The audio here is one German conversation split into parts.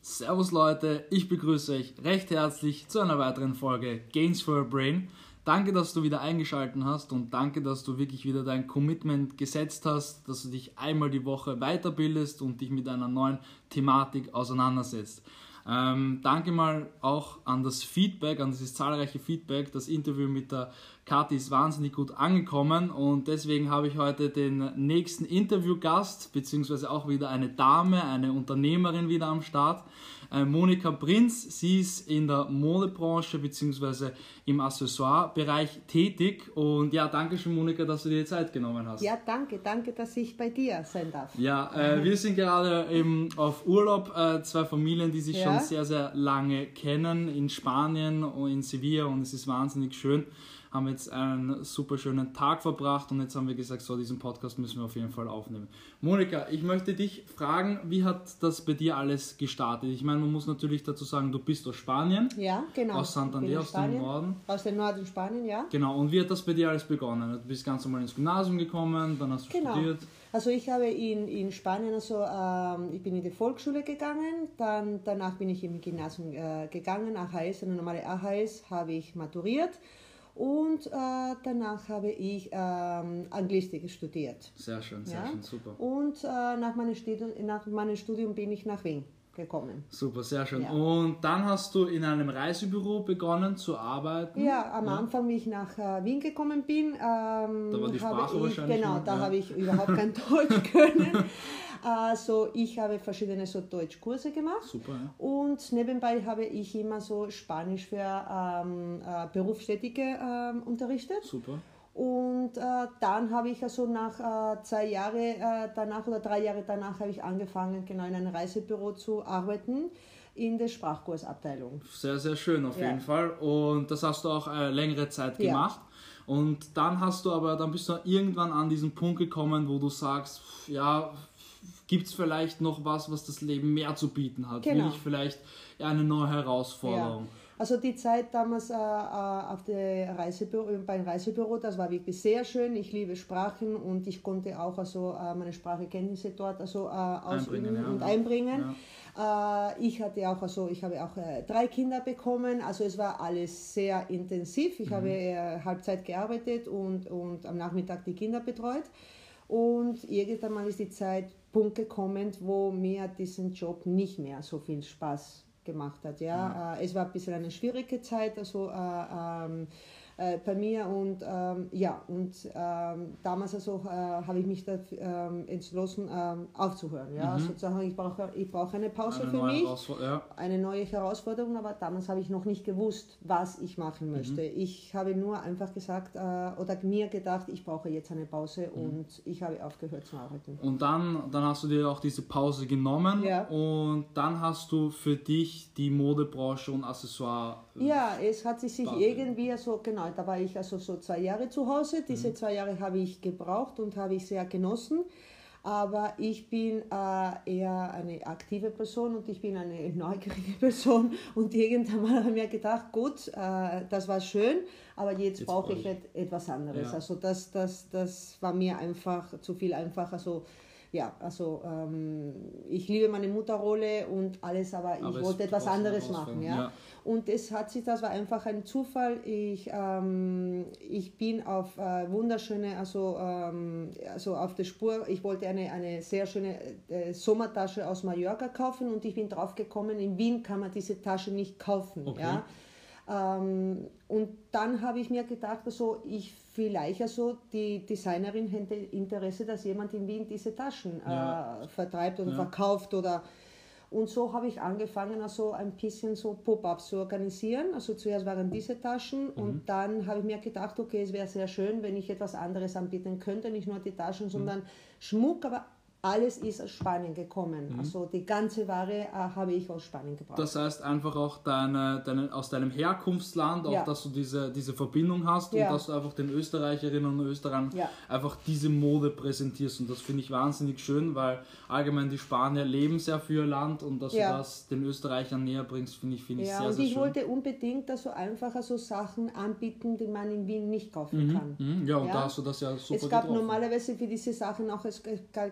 Servus Leute, ich begrüße euch recht herzlich zu einer weiteren Folge Gains for a Brain. Danke, dass du wieder eingeschaltet hast und danke, dass du wirklich wieder dein Commitment gesetzt hast, dass du dich einmal die Woche weiterbildest und dich mit einer neuen Thematik auseinandersetzt. Ähm, danke mal auch an das Feedback, an dieses zahlreiche Feedback. Das Interview mit der Kathi ist wahnsinnig gut angekommen und deswegen habe ich heute den nächsten Interviewgast, beziehungsweise auch wieder eine Dame, eine Unternehmerin wieder am Start. Äh, Monika Prinz, sie ist in der Modebranche bzw. im Accessoire-Bereich tätig. Und ja, danke schön, Monika, dass du dir die Zeit genommen hast. Ja, danke, danke, dass ich bei dir sein darf. Ja, äh, wir sind gerade eben auf Urlaub, äh, zwei Familien, die sich ja. schon sehr, sehr lange kennen, in Spanien und in Sevilla und es ist wahnsinnig schön haben jetzt einen super schönen Tag verbracht und jetzt haben wir gesagt, so diesen Podcast müssen wir auf jeden Fall aufnehmen. Monika, ich möchte dich fragen, wie hat das bei dir alles gestartet? Ich meine, man muss natürlich dazu sagen, du bist aus Spanien. Ja, genau. Aus Santander, aus dem Norden. Aus dem Norden Spanien, ja. Genau, und wie hat das bei dir alles begonnen? Du bist ganz normal ins Gymnasium gekommen, dann hast du genau. studiert. Also ich habe in, in Spanien, also ähm, ich bin in die Volksschule gegangen, dann danach bin ich im Gymnasium äh, gegangen, AHS, eine normale AHS, habe ich maturiert und äh, danach habe ich ähm, Anglistik studiert. Sehr schön, sehr ja? schön, super. Und äh, nach, meinem Studium, nach meinem Studium bin ich nach Wien gekommen. Super, sehr schön. Ja. Und dann hast du in einem Reisebüro begonnen zu arbeiten? Ja, am ja. Anfang, wie ich nach äh, Wien gekommen bin, ähm, da war die Sprache ich, wahrscheinlich. Genau, da ja. habe ich überhaupt kein Deutsch können. Also ich habe verschiedene so Deutschkurse gemacht Super, ja. und nebenbei habe ich immer so Spanisch für ähm, äh, Berufstätige ähm, unterrichtet. Super. Und äh, dann habe ich also nach äh, zwei Jahren äh, danach oder drei Jahre danach habe ich angefangen, genau in einem Reisebüro zu arbeiten in der Sprachkursabteilung. Sehr, sehr schön auf ja. jeden Fall. Und das hast du auch äh, längere Zeit gemacht. Ja. Und dann hast du aber, dann bist du irgendwann an diesen Punkt gekommen, wo du sagst, ja, gibt es vielleicht noch was, was das Leben mehr zu bieten hat? Genau. Will ich vielleicht eine neue Herausforderung? Ja. Also die Zeit damals äh, äh auf der Reisebüro, beim Reisebüro, das war wirklich sehr schön. Ich liebe Sprachen und ich konnte auch also, äh, meine Sprachkenntnisse dort also, äh, ausüben einbringen, ja. und einbringen. Ja. Äh, ich hatte auch, also ich habe auch äh, drei Kinder bekommen, also es war alles sehr intensiv. Ich mhm. habe Halbzeit gearbeitet und, und am Nachmittag die Kinder betreut. Und irgendwann mal ist die Zeit Punkt gekommen, wo mir diesen Job nicht mehr so viel Spaß gemacht hat. Ja? ja. Äh, es war ein bisschen eine schwierige Zeit, also äh, ähm, äh, bei mir und ähm, ja, und ähm, damals also äh, habe ich mich da ähm, entschlossen ähm, aufzuhören. Ja? Mhm. Sozusagen, ich brauche ich brauch eine Pause eine für mich, ja. eine neue Herausforderung, aber damals habe ich noch nicht gewusst, was ich machen mhm. möchte. Mhm. Ich habe nur einfach gesagt äh, oder mir gedacht, ich brauche jetzt eine Pause mhm. und ich habe aufgehört zu arbeiten. Und dann, dann hast du dir auch diese Pause genommen ja. und dann hast du für dich die Modebranche und Accessoire ja, es hat sich, sich irgendwie so, genau, da war ich also so zwei Jahre zu Hause. Diese mhm. zwei Jahre habe ich gebraucht und habe ich sehr genossen. Aber ich bin äh, eher eine aktive Person und ich bin eine neugierige Person. Und irgendwann mal habe ich mir gedacht, gut, äh, das war schön, aber jetzt, jetzt brauche ich etwas anderes. Ja. Also das, das, das war mir einfach zu viel einfacher. Also, ja, also ähm, ich liebe meine Mutterrolle und alles, aber ich aber wollte etwas anderes machen. Ja? ja? Und es hat sich, das war einfach ein Zufall. Ich, ähm, ich bin auf äh, wunderschöne, also, ähm, also auf der Spur, ich wollte eine, eine sehr schöne äh, Sommertasche aus Mallorca kaufen und ich bin drauf gekommen, in Wien kann man diese Tasche nicht kaufen. Okay. Ja? Ähm, und dann habe ich mir gedacht, also ich vielleicht also die Designerin hätte Interesse, dass jemand in Wien diese Taschen ja. äh, vertreibt oder ja. verkauft oder und so habe ich angefangen, also ein bisschen so Pop-ups zu organisieren. Also zuerst waren diese Taschen mhm. und dann habe ich mir gedacht, okay, es wäre sehr schön, wenn ich etwas anderes anbieten könnte, nicht nur die Taschen, sondern mhm. Schmuck, aber alles ist aus Spanien gekommen. Mhm. Also die ganze Ware äh, habe ich aus Spanien gebracht. Das heißt einfach auch deine, deine, aus deinem Herkunftsland, auch ja. dass du diese, diese Verbindung hast ja. und dass du einfach den Österreicherinnen und Österreichern ja. einfach diese Mode präsentierst. Und das finde ich wahnsinnig schön, weil allgemein die Spanier leben sehr für ihr Land und dass du das den Österreichern näher bringst, finde ich, find ich sehr, sehr schön. Und ich wollte unbedingt also einfacher so Sachen anbieten, die man in Wien nicht kaufen mhm. kann. Mhm. Ja, und da hast du das ja super Es gab getroffen. normalerweise für diese Sachen auch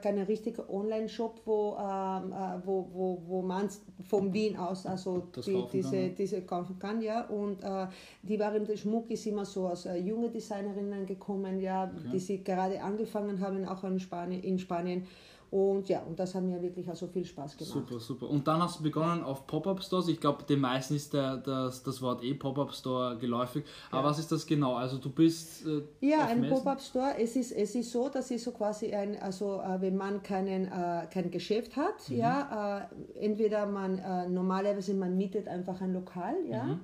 keine richtiger Online-Shop, wo, ähm, äh, wo, wo, wo man von Wien aus also die, diese, diese kaufen kann, ja. Und äh, die waren, der Schmuck ist immer so aus äh, junge Designerinnen gekommen, ja, okay. die sie gerade angefangen haben, auch in Spanien, in Spanien und ja, und das hat mir wirklich also viel Spaß gemacht. Super, super. Und dann hast du begonnen auf Pop-Up-Stores. Ich glaube, den meisten ist der, das, das Wort eh Pop-Up-Store geläufig. Aber ja. was ist das genau? Also du bist. Äh, ja, ein Pop-Up-Store. Es ist, es ist so, dass ist so quasi ein, also äh, wenn man keinen, äh, kein Geschäft hat, mhm. ja, äh, entweder man äh, normalerweise man mietet einfach ein Lokal, ja. Mhm.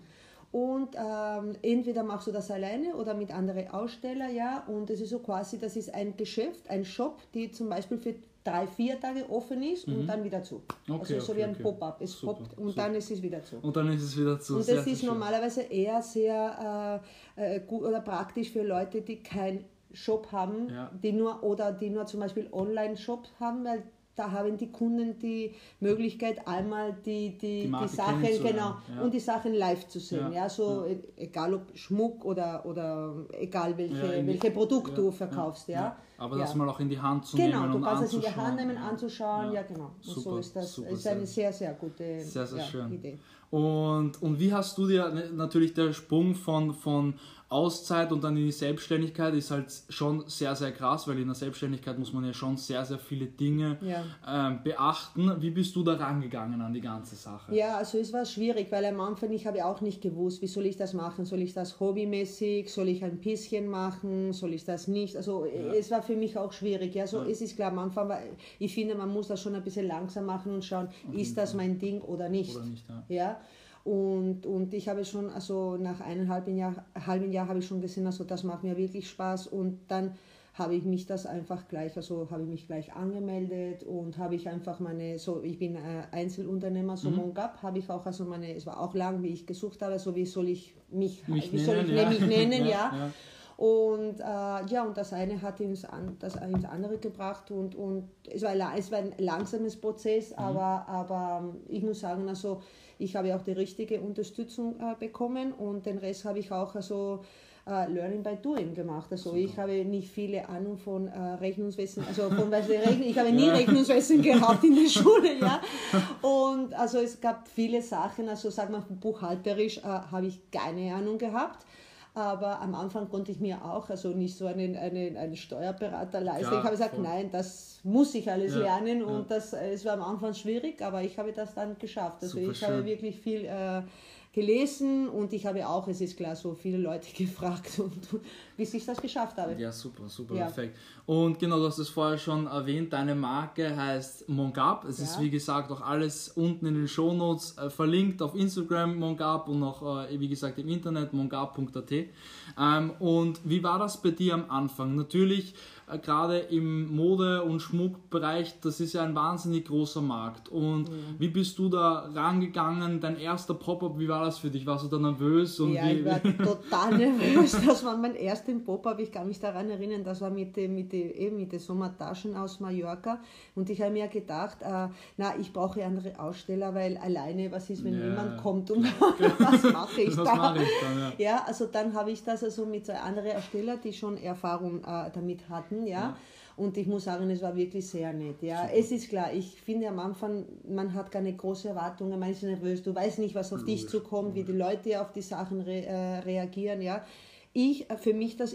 Und ähm, entweder machst du das alleine oder mit anderen Ausstellern, ja. Und es ist so quasi, das ist ein Geschäft, ein Shop, die zum Beispiel für drei, vier Tage offen ist mhm. und dann wieder zu. Okay, also so okay, wie ein okay. Pop-up. Es super, poppt und super. dann ist es wieder zu. Und dann ist es wieder zu. Und das ist schön. normalerweise eher sehr äh, äh, gut oder praktisch für Leute, die keinen Shop haben, ja. die nur oder die nur zum Beispiel Online-Shop haben, weil da haben die Kunden die Möglichkeit, einmal die, die, die, die Sachen, genau, ja. und die Sachen live zu sehen. Ja, ja so ja. egal ob Schmuck oder, oder egal welche, welche Produkt du verkaufst. Ja. Aber das mal auch in die Hand zu genau, nehmen. Genau, du kannst es in die Hand nehmen, anzuschauen. Ja, genau. Und super, so ist das super, ist eine sehr, sehr gute sehr, sehr. Idee. Und, und wie hast du dir ne, natürlich der Sprung von, von Auszeit und dann in die Selbstständigkeit ist halt schon sehr, sehr krass, weil in der Selbstständigkeit muss man ja schon sehr, sehr viele Dinge ja. ähm, beachten. Wie bist du da rangegangen an die ganze Sache? Ja, also es war schwierig, weil am Anfang ich habe auch nicht gewusst, wie soll ich das machen? Soll ich das hobbymäßig? Soll ich ein bisschen machen? Soll ich das nicht? Also ja. es war für mich auch schwierig. Ja, so ja. es ist klar, am Anfang war, ich finde, man muss das schon ein bisschen langsam machen und schauen, ist das mein Ding oder nicht? Oder nicht ja. Und, und ich habe schon, also nach einem halben Jahr, halben Jahr habe ich schon gesehen, also das macht mir wirklich Spaß und dann habe ich mich das einfach gleich, also habe ich mich gleich angemeldet und habe ich einfach meine, so ich bin äh, Einzelunternehmer, so mhm. Mongab habe ich auch, also meine, es war auch lang, wie ich gesucht habe, so wie soll ich mich, mich wie nennen, soll ich ja. mich nennen, ja. ja. Und äh, ja, und das eine hat ins, an, das ins andere gebracht und, und es, war, es war ein langsames Prozess, mhm. aber, aber ich muss sagen, also ich habe auch die richtige Unterstützung äh, bekommen und den Rest habe ich auch also äh, Learning by Doing gemacht. Also Super. ich habe nicht viele Ahnung von äh, Rechnungswesen, also von was Rechn ich habe nie ja. Rechnungswesen gehabt in der Schule, ja. Und also es gab viele Sachen, also sag mal buchhalterisch habe ich keine Ahnung gehabt. Aber am Anfang konnte ich mir auch also nicht so einen, einen, einen Steuerberater leisten. Ja, ich habe gesagt, voll. nein, das muss ich alles ja, lernen und ja. das, es war am Anfang schwierig, aber ich habe das dann geschafft. Also Super ich schön. habe wirklich viel äh, gelesen und ich habe auch, es ist klar, so viele Leute gefragt, und, bis ich das geschafft habe. Ja, super, super, ja. perfekt. Und genau, du hast es vorher schon erwähnt, deine Marke heißt Mongab. Es ja. ist wie gesagt auch alles unten in den Shownotes äh, verlinkt auf Instagram Mongab und auch, äh, wie gesagt, im Internet mongab.at. Ähm, und wie war das bei dir am Anfang? Natürlich gerade im Mode- und Schmuckbereich, das ist ja ein wahnsinnig großer Markt. Und mhm. wie bist du da rangegangen? Dein erster Pop-up, wie war das für dich? Warst du da nervös? Und ja, wie, ich war total nervös. Das war mein erster Pop-up. Ich kann mich daran erinnern, das war mit den mit die, eben mit Sommertaschen aus Mallorca. Und ich habe mir gedacht, äh, na, ich brauche andere Aussteller, weil alleine, was ist, wenn ja. jemand kommt und was mache ich was da? Mache ich dann, ja. ja. also dann habe ich das also mit zwei anderen Ausstellern, die schon Erfahrung äh, damit hatten ja. ja. Und ich muss sagen, es war wirklich sehr nett. Ja, Super. es ist klar, ich finde am Anfang, man hat keine großen Erwartungen, man ist nervös, du weißt nicht, was auf Logisch. dich zukommt, wie die Leute auf die Sachen re, äh, reagieren. Ja, ich, äh, für mich, das,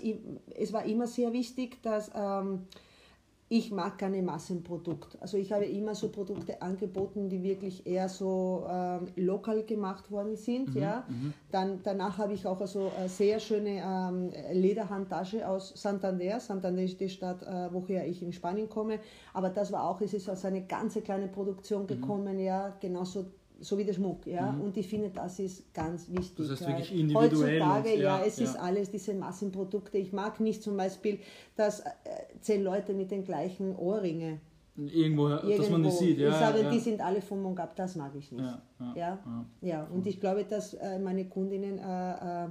es war immer sehr wichtig, dass ähm, ich mag keine Massenprodukt. Also ich habe immer so Produkte angeboten, die wirklich eher so ähm, lokal gemacht worden sind. Mhm, ja. Mhm. Dann, danach habe ich auch also eine sehr schöne ähm, Lederhandtasche aus Santander. Santander ist die Stadt, äh, woher ich in Spanien komme. Aber das war auch, es ist aus einer ganz kleinen Produktion mhm. gekommen, mhm. ja, genauso so wie der Schmuck, ja. Mhm. Und ich finde, das ist ganz wichtig. Das heißt wirklich individuell. Heutzutage, und, ja, ja, es ja. ist alles diese Massenprodukte. Ich mag nicht zum Beispiel, dass äh, zehn Leute mit den gleichen Ohrringe irgendwo, irgendwo. dass man die sieht. Ja, ich sage, ja. die sind alle vom Mongab, das mag ich nicht. Ja, ja, und ich glaube, dass äh, meine Kundinnen, äh,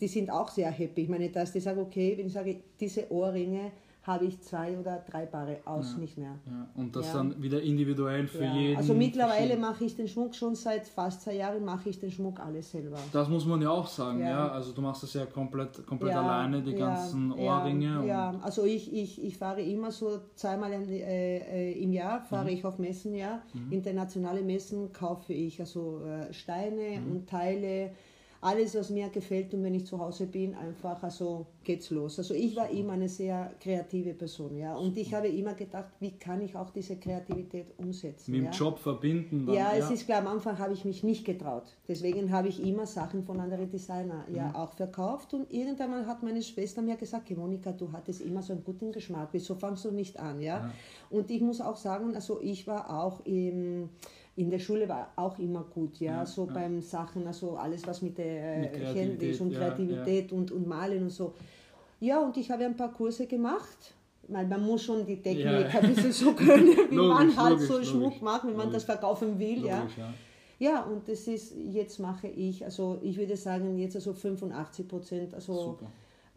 die sind auch sehr happy. Ich meine, dass die sagen, okay, wenn ich sage, diese Ohrringe habe ich zwei oder drei Paare aus, nicht mehr. Ja, und das Ja. dann wieder individuell für Ja. jeden. Also mittlerweile mache ich den Schmuck schon seit fast zwei Jahren, mache ich den Schmuck alles selber. Das muss man ja auch sagen, ja. Ja. Also du machst das ja komplett, komplett Ja, alleine, die ja, ganzen ja, Ohrringe. Ja, also ich, ich, ich fahre immer so zweimal im, äh, äh, im Jahr, fahre Mhm. ich auf Messen, ja. Internationale Messen kaufe ich also äh, Steine Mhm. und Teile, alles was mir gefällt und wenn ich zu Hause bin, einfach, also geht's los. Also ich war immer eine sehr kreative Person, ja. Und ich habe immer gedacht, wie kann ich auch diese Kreativität umsetzen. Mit dem ja? Job verbinden. Dann, Ja, es ist klar, am Anfang habe ich mich nicht getraut. Deswegen habe ich immer Sachen von anderen Designer ja Mhm. auch verkauft. Und irgendwann hat meine Schwester mir gesagt, "Okay, Monika, du hattest immer so einen guten Geschmack. Wieso fangst du nicht an? Ja? Und ich muss auch sagen, also ich war auch im, in der Schule war auch immer gut, ja, Ja, so ja. beim Sachen, also alles was mit der äh, Kreativität, Händisch und ja, Kreativität Und, und Malen und so. Ja, und ich habe ein paar Kurse gemacht. Weil man muss schon die Technik Ja. ein bisschen so können, wie Logisch, man halt logisch, so logisch. Schmuck macht, wenn man das verkaufen will. ja. Ja. Ja, und das ist, jetzt mache ich, also ich würde sagen, jetzt also 85 Prozent also Super.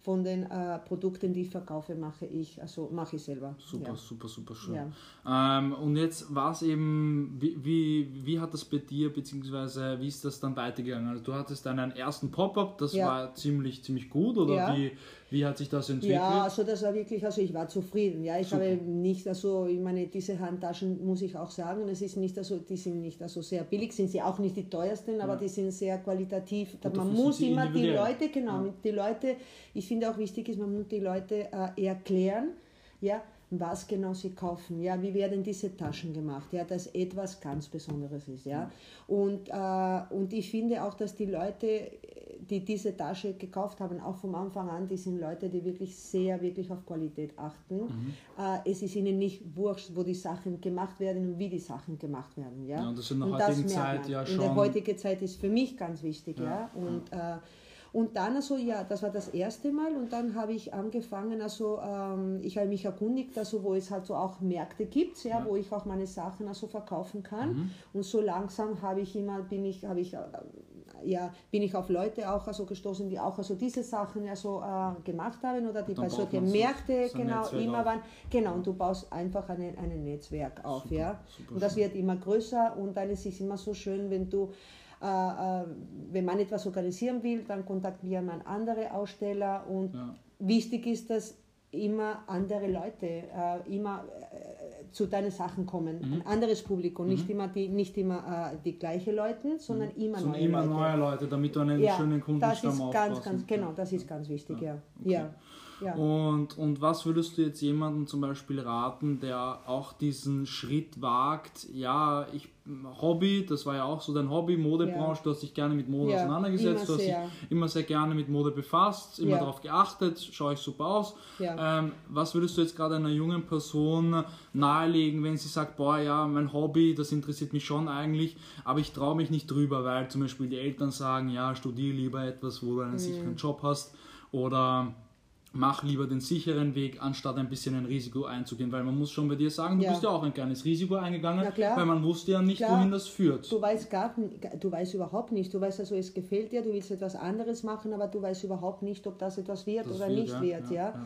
Von den äh, Produkten, die ich verkaufe, mache ich, also mache ich selber. Super, Ja. super, super schön. Ja. Ähm, und jetzt war es eben, wie, wie, wie hat das bei dir, beziehungsweise wie ist das dann weitergegangen? Also du hattest dann einen ersten Pop-up, das Ja. war ziemlich, ziemlich gut oder wie, wie hat sich das entwickelt? Ja, also das war wirklich, also ich war zufrieden. Ja, ich Super. habe nicht, also ich meine, diese Handtaschen muss ich auch sagen, es ist nicht, also die sind nicht also sehr billig, sind sie auch nicht die teuersten, aber Ja. die sind sehr qualitativ. Und man muss immer die. Leute, genau, Ja. die Leute, ich finde auch wichtig ist, man muss die Leute äh, erklären, ja, was genau sie kaufen, ja, wie werden diese Taschen gemacht, ja, dass etwas ganz Besonderes ist, ja. Und, äh, und ich finde auch, dass die Leute, die diese Tasche gekauft haben, auch vom Anfang an, die sind Leute, die wirklich sehr, wirklich auf Qualität achten. Mhm. Äh, es ist ihnen nicht wurscht, wo die Sachen gemacht werden und wie die Sachen gemacht werden, ja. Ja, und das in der Und heutigen Zeit ja In schon- der heutigen Zeit ist für mich ganz wichtig, Ja, ja. Und, Äh, und dann also, ja, das war das erste Mal und dann habe ich angefangen, also ähm, ich habe mich erkundigt, also wo es halt so auch Märkte gibt, ja, Ja. wo ich auch meine Sachen also verkaufen kann. Mhm. Und so langsam habe ich immer, bin ich, habe ich, äh, ja, bin ich auf Leute auch also gestoßen, die auch also diese Sachen ja so äh, gemacht haben oder die bei solchen man so- genau Netzwerk immer auf. waren. Genau, und du baust einfach ein, ein Netzwerk auf, Super, ja. super und das wird immer größer und dann ist es immer so schön, wenn du äh, äh, wenn man etwas organisieren will, dann kontaktiert man andere Aussteller und Ja. wichtig ist, dass immer andere Leute äh, immer äh, zu deinen Sachen kommen, Mhm. ein anderes Publikum, nicht immer die nicht immer äh, die gleichen Leute, sondern immer Sondern neue Mhm. immer Leute. neue Leute, damit du einen ja, schönen das Kundenstamm ist aufbaust. ganz, ganz genau, das ist ganz wichtig, ja. okay. Ja. Ja. Und, und was würdest du jetzt jemandem zum Beispiel raten, der auch diesen Schritt wagt? Ja, ich Hobby, das war ja auch so dein Hobby, Modebranche, Ja. du hast dich gerne mit Mode Ja, auseinandergesetzt, du hast dich immer sehr gerne mit Mode befasst, immer darauf geachtet, schaue ich super aus. Ähm, was würdest du jetzt gerade einer jungen Person nahelegen, wenn sie sagt, boah ja, mein Hobby, das interessiert mich schon eigentlich, aber ich traue mich nicht drüber, weil zum Beispiel die Eltern sagen, ja, studiere lieber etwas, wo du einen Mhm. sicheren Job hast oder mach lieber den sicheren Weg, anstatt ein bisschen ein Risiko einzugehen, weil man muss schon bei dir sagen, du Ja. bist ja auch ein kleines Risiko eingegangen, weil man wusste ja nicht, Klar. wohin das führt. Du weißt gar du weißt überhaupt nicht. Du weißt also, es gefällt dir, du willst etwas anderes machen, aber du weißt überhaupt nicht, ob das etwas wird Das oder wird, nicht ja, wird. ja, Ja, ja.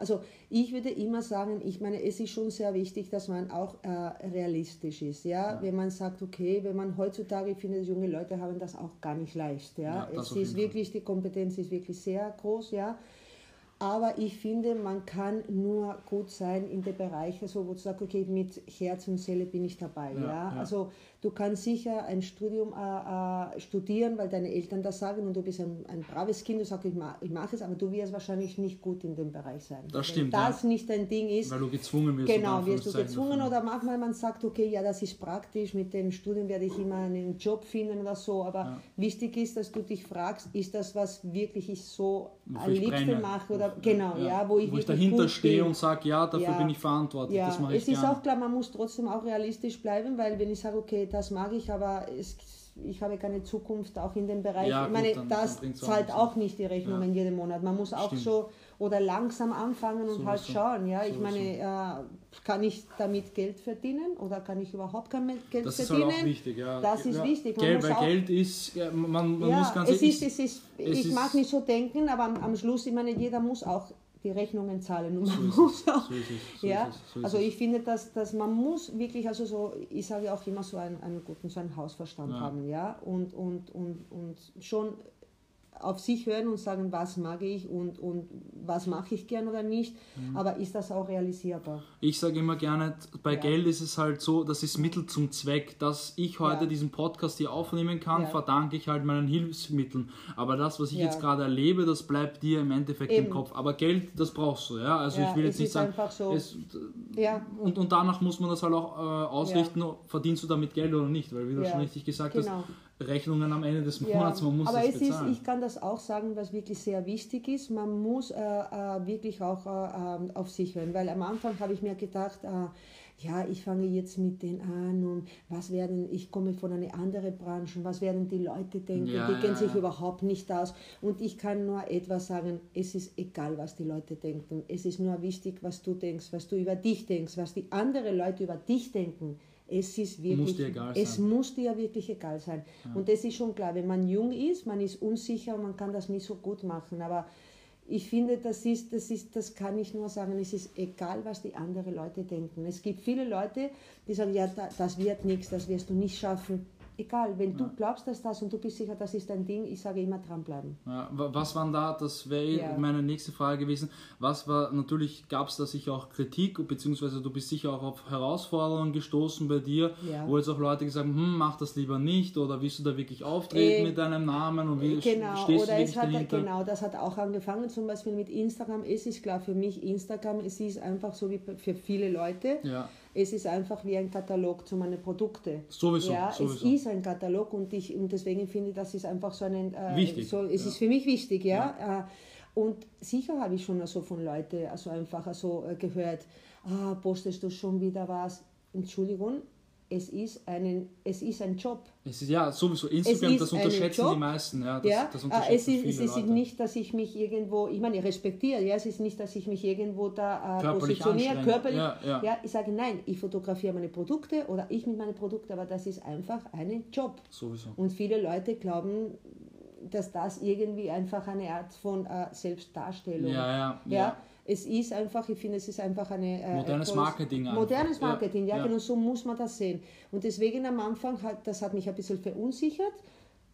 Also ich würde immer sagen, ich meine, es ist schon sehr wichtig, dass man auch äh, realistisch ist. Ja? Wenn man sagt, okay, wenn man heutzutage, ich finde, junge Leute haben das auch gar nicht leicht. Ja, Ja, es ist wirklich, die Kompetenz ist wirklich sehr groß. Ja. Aber ich finde, man kann nur gut sein in den Bereichen, so, wo du sagst, okay, mit Herz und Seele bin ich dabei. Ja, Ja, ja. Also du kannst sicher ein Studium äh, äh, studieren, weil deine Eltern das sagen und du bist ein, ein braves Kind, du sagst, ich, ma ich mache es, aber du wirst wahrscheinlich nicht gut in dem Bereich sein. Das Wenn stimmt, das ja. nicht dein Ding ist, Weil du gezwungen wirst. Genau, wirst du gezwungen dafür. oder manchmal man sagt, okay, ja, das ist praktisch, mit dem Studium werde ich immer einen Job finden oder so, aber Ja. wichtig ist, dass du dich fragst, ist das, was wirklich ich so Wofür am liebsten mache oder genau, ja, wo ich, wo ich dahinter stehe und sage, ja, dafür Ja. bin ich verantwortlich, Ja, das mache ich es ist gerne. auch klar, man muss trotzdem auch realistisch bleiben, weil wenn ich sage, okay, das mag ich, aber es, ich habe keine Zukunft auch in dem Bereich. Ja, ich meine, gut, dann- das dann bringt's auch zahlt nichts. auch nicht die Rechnungen Ja. jeden Monat. Man muss auch Stimmt. so oder langsam anfangen und halt Sowieso. schauen. Ja, ich Sowieso. meine, äh, kann ich damit Geld verdienen oder kann ich überhaupt kein Geld Das ist halt verdienen? auch wichtig, ja. Das ist ja. wichtig. Man Geld, weil auch- Geld ist, ja, man, man muss ganz es ist, es ist, es ich ist- mag nicht so denken, aber am, am Schluss, ich meine, jeder muss auch die Rechnungen zahlen und man So muss auch, so so ja, also ich finde, dass, dass man muss wirklich, also so, ich sage auch immer so einen, einen guten, so einen Hausverstand Ja. haben, ja, und, und, und, und schon auf sich hören und sagen, was mag ich und, und was mache ich gern oder nicht, Mhm. aber ist das auch realisierbar? Ich sage immer gerne, bei Ja. Geld ist es halt so, das ist Mittel zum Zweck. Dass ich heute Ja. diesen Podcast hier aufnehmen kann, Ja. verdanke ich halt meinen Hilfsmitteln. Aber das, was ich jetzt gerade erlebe, das bleibt dir im Endeffekt Eben. im Kopf. Aber Geld, das brauchst du, ja. Also ich will jetzt nicht ist sagen, einfach so. es, und, und danach muss man das halt auch äh, ausrichten, verdienst du damit Geld oder nicht, weil wie du schon richtig gesagt genau. hast, Rechnungen am Ende des Ja, Monats, man muss aber das es ist, bezahlen. ich kann das auch sagen, was wirklich sehr wichtig ist. Man muss äh, äh, wirklich auch äh, ähm, auf sich hören, weil am Anfang habe ich mir gedacht, äh, ja, ich fange jetzt mit denen an und was werden, ich komme von einer anderen Branche, was werden die Leute denken, Ja, die ja, kennen sich ja. überhaupt nicht aus. Und ich kann nur etwas sagen, es ist egal, was die Leute denken. Es ist nur wichtig, was du denkst, was du über dich denkst, was die anderen Leute über dich denken. Es ist wirklich, dir egal es muss dir wirklich egal sein. Und das ist schon klar, wenn man jung ist, man ist unsicher und man kann das nicht so gut machen. Aber ich finde, das ist, das ist, das kann ich nur sagen, es ist egal, was die anderen Leute denken. Es gibt viele Leute, die sagen, ja, da, das wird nichts, das wirst du nicht schaffen. Egal, wenn du glaubst, dass das und du bist sicher, das ist dein Ding, ich sage immer dranbleiben. Ja, wa- was waren da, das wäre Ja. meine nächste Frage gewesen, was war, natürlich gab es da sicher auch Kritik, beziehungsweise du bist sicher auch auf Herausforderungen gestoßen bei dir, Ja. wo jetzt auch Leute gesagt haben, hm, mach das lieber nicht, oder willst du da wirklich auftreten Äh, mit deinem Namen und wie Genau, stehst du oder wirklich es hat, dahinter? genau, das hat auch angefangen, zum Beispiel mit Instagram. Es ist klar für mich, Instagram, es ist einfach so wie für viele Leute. Ja, Es ist einfach wie ein Katalog zu meinen Produkten. Sowieso, Ja, sowieso. es ist ein Katalog und, ich, und deswegen finde ich, das ist einfach so ein... Äh, Wichtig, So, es ja. ist für mich wichtig, ja. Äh, und sicher habe ich schon also von Leuten also einfach also gehört, ah, postest du schon wieder was? Entschuldigung, es ist, einen, es ist ein Job. es ist ja sowieso, Instagram, das unterschätzen die meisten, ja, das, ja, das unterschätzen es ist, viele es ist Leute. nicht, dass ich mich irgendwo, ich meine, ich respektiere, ja, es ist nicht, dass ich mich irgendwo da äh, Körperlich positioniere, körperlich. Ja, ja. ich sage nein, ich fotografiere meine Produkte oder ich mit meinen Produkten, aber das ist einfach ein Job. Sowieso. Und viele Leute glauben, dass das irgendwie einfach eine Art von äh, Selbstdarstellung Ja, ja, ja. ja. Es ist einfach, ich finde, es ist einfach eine... Äh, Modernes Marketing einfach. Modernes Ja, Marketing, ja, ja. genau so muss man das sehen. Und deswegen am Anfang, hat, das hat mich ein bisschen verunsichert,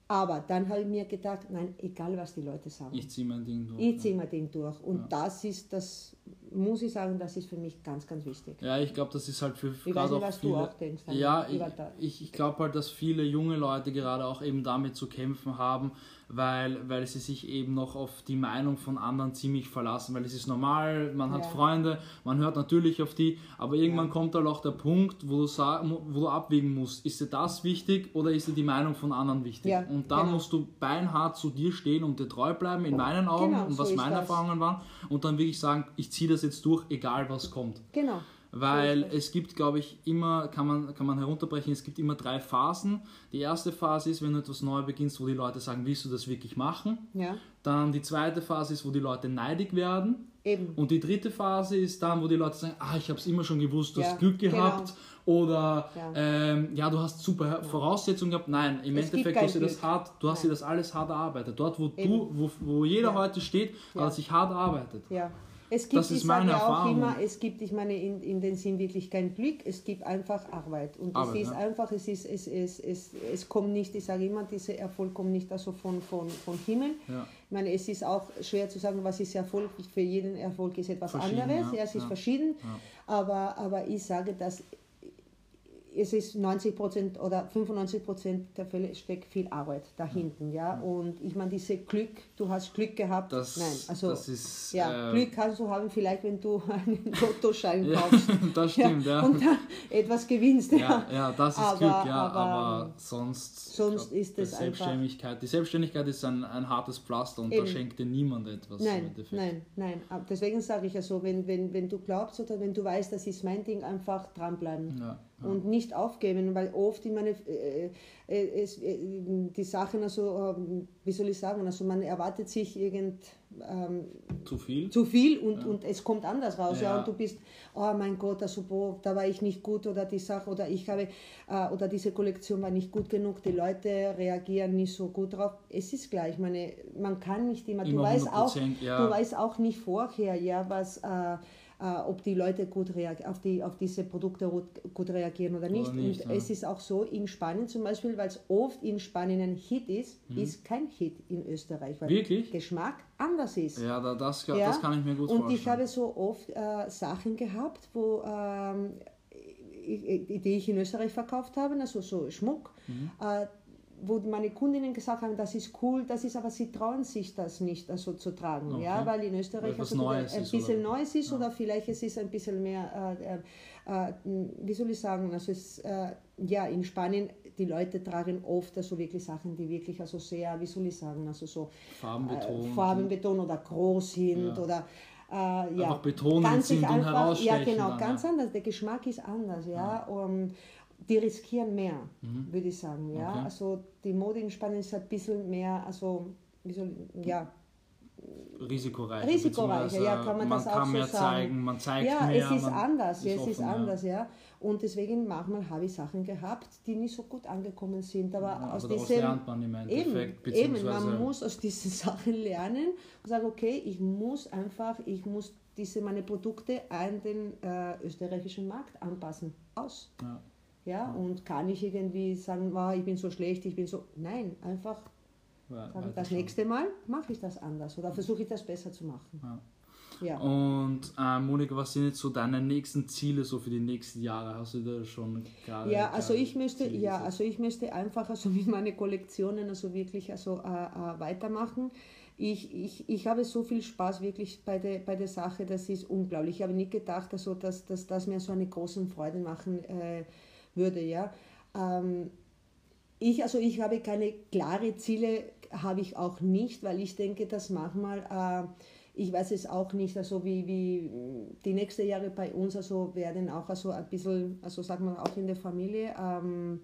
aber dann habe ich mir gedacht, nein, egal was die Leute sagen. Ich ziehe mein Ding durch. Ich ziehe mein Ding durch. Und das ist, das muss ich sagen, das ist für mich ganz, ganz wichtig. Ja, ich glaube, das ist halt für Ich weiß gerade nicht, auch was viele. du auch denkst. Ja, ich, ich, ich glaube halt, dass viele junge Leute gerade auch eben damit zu kämpfen haben, weil, weil sie sich eben noch auf die Meinung von anderen ziemlich verlassen, weil es ist normal, man hat Ja. Freunde, man hört natürlich auf die, aber irgendwann kommt halt auch der Punkt, wo du, wo du abwägen musst, ist dir das wichtig oder ist dir die Meinung von anderen wichtig? Ja, und dann genau. musst du beinhart zu dir stehen und dir treu bleiben, in meinen Augen Genau, und so was ist meine das. Erfahrungen waren und dann wirklich sagen, ich ziehe das jetzt durch, egal was kommt. Genau. Weil es gibt, glaube ich, immer, kann man, kann man herunterbrechen, es gibt immer drei Phasen. Die erste Phase ist, wenn du etwas neu beginnst, wo die Leute sagen, willst du das wirklich machen? Ja, Dann die zweite Phase ist, wo die Leute neidig werden. eben. Und die dritte Phase ist dann, wo die Leute sagen, ah, ich habe es immer schon gewusst, du Ja, hast Glück genau. gehabt. Oder Ja. Ähm, ja, du hast super Voraussetzungen gehabt. Nein, im Es Endeffekt hast du das hart, du hast dir das alles hart erarbeitet. Dort, wo Eben. du, wo, wo jeder heute steht, hat er sich hart erarbeitet. Ja. Es gibt, Das ist ich sage meine auch Erfahrung. immer, es gibt, ich meine, in, in dem Sinn wirklich kein Glück, es gibt einfach Arbeit. Und Arbeit, es ist ja. einfach, es, ist, es, es, es, es kommt nicht, ich sage immer, dieser Erfolg kommt nicht also von, von, von Himmel. Ja. Ich meine, es ist auch schwer zu sagen, was ist Erfolg. Für jeden Erfolg ist etwas anderes. ja, es ist verschieden. Aber, aber ich sage, dass es ist 90 Prozent oder 95 Prozent der Fälle steckt viel Arbeit dahinten, ja. Und ich meine, diese Glück, du hast Glück gehabt. Das, Nein, also das ist. ja, äh, Glück kannst du haben, vielleicht wenn du einen Lottoschein Ja, kaufst. das stimmt, ja. Und dann etwas gewinnst. Ja, ja, das ist Aber- Glück, ja, aber, aber, sonst, sonst glaub, ist die es einfach- Selbstständigkeit. Die Selbstständigkeit ist ein, ein hartes Pflaster und da Eben. schenkt dir niemand etwas. Nein, nein, nein. Deswegen sage ich ja so, wenn, wenn, wenn du glaubst oder wenn du weißt, das ist mein Ding, einfach dranbleiben. Ja, ja. Und nicht aufgeben, weil oft, meine, äh, äh, es, äh, die Sachen, also, ähm, wie soll ich sagen, also man erwartet sich irgend ähm, zu viel, zu viel und, ja. und es kommt anders raus, ja. ja. und du bist, oh mein Gott, also boah, da war ich nicht gut oder die Sache oder ich habe äh, oder diese Kollektion war nicht gut genug, die Leute reagieren nicht so gut drauf. Es ist gleich, meine, man kann nicht immer, immer du weißt auch, du weißt auch nicht vorher, ja, was äh, äh, ob die Leute gut auf, die, auf diese Produkte gut reagieren oder nicht. Oder nicht und ja. es ist auch so in Spanien zum Beispiel, weil es oft in Spanien ein Hit ist, mhm. ist kein Hit in Österreich, weil Wirklich? Geschmack anders ist. Ja, das, ja? das kann ich mir gut und vorstellen. Und ich habe so oft äh, Sachen gehabt, wo ähm, die ich in Österreich verkauft habe, also so Schmuck. Mhm. Äh, wo meine Kundinnen gesagt haben, das ist cool, das ist aber sie trauen sich das nicht also zu tragen, okay. ja, weil in Österreich also ein bisschen oder? Neues ist ja. oder vielleicht es ist ein bisschen mehr, äh, äh, äh wie soll ich sagen, also es, äh, ja, in Spanien die Leute tragen oft also wirklich Sachen, die wirklich also sehr, wie soll ich sagen, also so Farbenbeton, äh, Farbenbeton oder groß sind ja. oder äh, ja, einfach betonen sind einfach, und herausstechen. Ja, genau, dann, ganz ja. anders. Der Geschmack ist anders, ja. ja. Die riskieren mehr, mhm. würde ich sagen. Ja? Okay. Also die Mode in Spanien ist ein bisschen mehr, also wie soll, ja, risikoreicher. Risikoreicher, ja, kann man, man das kann auch mehr so sagen. zeigen, man zeigt ja, mehr. Ja, es ist anders, ist es ist anders, ja. Und deswegen manchmal habe ich Sachen gehabt, die nicht so gut angekommen sind. Aber ja, aus aber diesem, lernt man im Endeffekt. Eben, eben, man muss aus diesen Sachen lernen und sagen, okay, ich muss einfach, ich muss diese meine Produkte an den äh, österreichischen Markt anpassen. Aus. Ja. Ja, und kann ich irgendwie sagen, oh, ich bin so schlecht, ich bin so. Nein, einfach ja, sagen, das schon. nächste Mal mache ich das anders oder versuche ich das besser zu machen. Ja. Ja. Und äh, Monika, was sind jetzt so deine nächsten Ziele so für die nächsten Jahre? Hast du da schon gerade? Ja, also ich möchte, ja, also ich möchte einfach also mit meinen Kollektionen also wirklich also äh, äh, weitermachen. Ich, ich, ich habe so viel Spaß wirklich bei der, bei der Sache, das ist unglaublich. Ich habe nicht gedacht, also, dass, dass das mir so eine große Freude machen äh, würde. Ja? Ähm, ich, also ich habe keine klare Ziele, habe ich auch nicht, weil ich denke, dass manchmal, äh, ich weiß es auch nicht, also wie, wie die nächsten Jahre bei uns also werden auch also ein bisschen, also sagen wir auch in der Familie, ähm,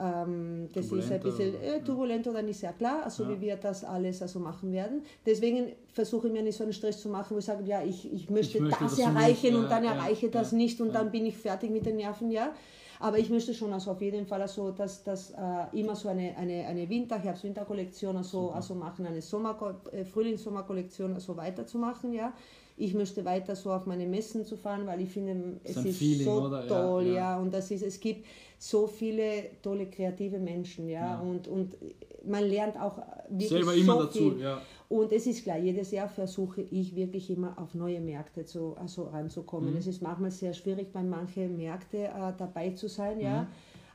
ähm, das ist ein bisschen äh, turbulent oder nicht sehr klar, also ja. wie wir das alles also machen werden. Deswegen versuche ich mir nicht so einen Stress zu machen, wo ich sage, ja, ich, ich, möchte, ich möchte das, das erreichen und dann erreiche das nicht und dann bin ich fertig mit den Nerven, ja. Aber ich möchte schon also auf jeden Fall also, dass das äh, immer so eine, eine, eine Winter-, Herbst-Winter-Kollektion also, also machen, eine Sommer äh, Frühlings-Sommer-Kollektion also weiterzumachen, ja. Ich möchte weiter so auf meine Messen zu fahren, weil ich finde, es ist Feeling, so oder? toll, ja, ja. ja, Und das ist, es gibt so viele tolle kreative Menschen, ja. ja. Und, und man lernt auch wirklich Selber so immer dazu, viel. ja. Und es ist klar, jedes Jahr versuche ich wirklich immer auf neue Märkte zu, also ranzukommen. Mhm. Es ist manchmal sehr schwierig, bei manchen Märkten äh, dabei zu sein, ja. Mhm.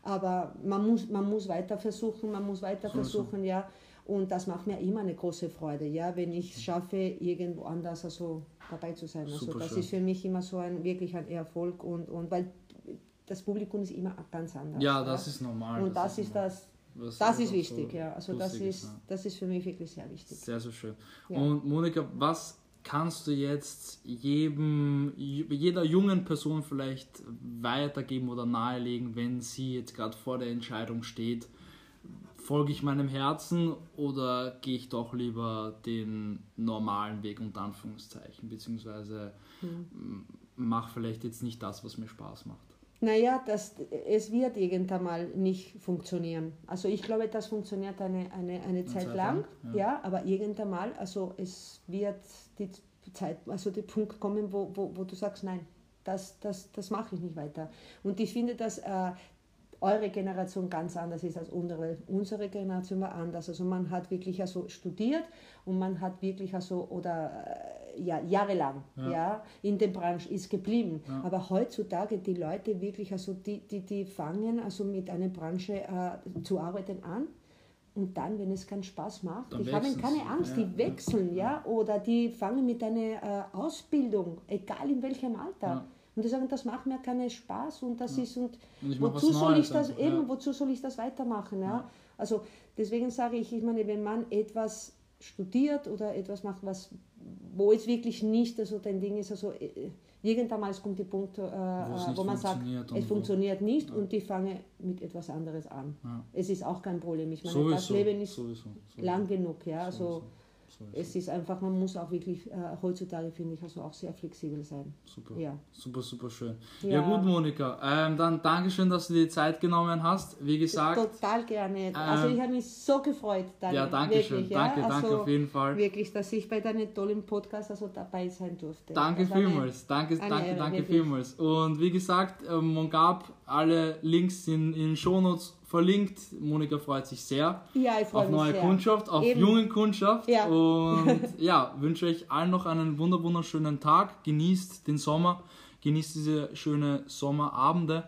Aber man muss, man muss weiter versuchen, man muss weiter so versuchen, so. ja. Und das macht mir immer eine große Freude, ja, wenn ich es schaffe, irgendwo anders also dabei zu sein. Also Super das schön. ist für mich immer so ein wirklich ein Erfolg und, und weil das Publikum ist immer ganz anders. Ja, das ja. ist normal. Und das, das ist, ist das, was das ist wichtig, so ja. Also das ist, ist ja. das ist für mich wirklich sehr wichtig. Sehr, sehr schön. Ja. Und Monika, was kannst du jetzt jedem, jeder jungen Person vielleicht weitergeben oder nahelegen, wenn sie jetzt gerade vor der Entscheidung steht, folge ich meinem Herzen oder gehe ich doch lieber den normalen Weg unter Anführungszeichen, beziehungsweise mhm. mache vielleicht jetzt nicht das, was mir Spaß macht? Naja, das, es wird irgendwann mal nicht funktionieren. Also ich glaube, das funktioniert eine, eine, eine Zeit, Zeit lang, ja. ja. aber irgendwann mal, also es wird die Zeit, also der Punkt kommen, wo, wo, wo du sagst, nein, das, das, das mache ich nicht weiter. Und ich finde, dass äh, eure Generation ganz anders ist als unsere. Unsere Generation war anders. Also man hat wirklich also studiert und man hat wirklich also, oder äh, ja, jahrelang ja. ja. in der Branche ist geblieben. Ja. Aber heutzutage die Leute wirklich, also die, die, die fangen also mit einer Branche äh, zu arbeiten an und dann, wenn es keinen Spaß macht, dann die haben keine Angst, ja. die wechseln, ja. oder die fangen mit einer äh, Ausbildung, egal in welchem Alter. Ja. Und die sagen, das macht mir keinen Spaß und das ist und, und wozu soll ich das eben, wozu soll ich das weitermachen, ja? Also deswegen sage ich, ich meine, wenn man etwas studiert oder etwas macht, was wo es wirklich nicht also dein Ding ist, also äh, irgendwann mal kommt der Punkt, äh, wo man sagt, es funktioniert nicht ja. und die fangen mit etwas anderes an. Ja. Es ist auch kein Problem. Ich meine, sowieso, das Leben ist sowieso, sowieso. lang genug. Ja? Also, es ist einfach, man muss auch wirklich äh, heutzutage, finde ich, also auch sehr flexibel sein. Super, ja. super, super schön. Ja, ja gut, Monika, ähm, dann Dankeschön, dass du dir die Zeit genommen hast. Wie gesagt. Total gerne. also ich ähm, habe mich so gefreut, Daniel. Ja, danke wirklich, schön. Danke, ja? danke also auf jeden Fall. Wirklich, dass ich bei deinem tollen Podcast also dabei sein durfte. Danke vielmals. Eine, danke, eine danke, Ehre, danke vielmals. Und wie gesagt, ähm, man gab alle Links in, in den Shownotes verlinkt. Monika freut sich sehr ja, ich auf neue sehr. Kundschaft, auf Eben. jungen Kundschaft. Ja. Und ja, wünsche euch allen noch einen wunderschönen Tag. Genießt den Sommer, genießt diese schönen Sommerabende.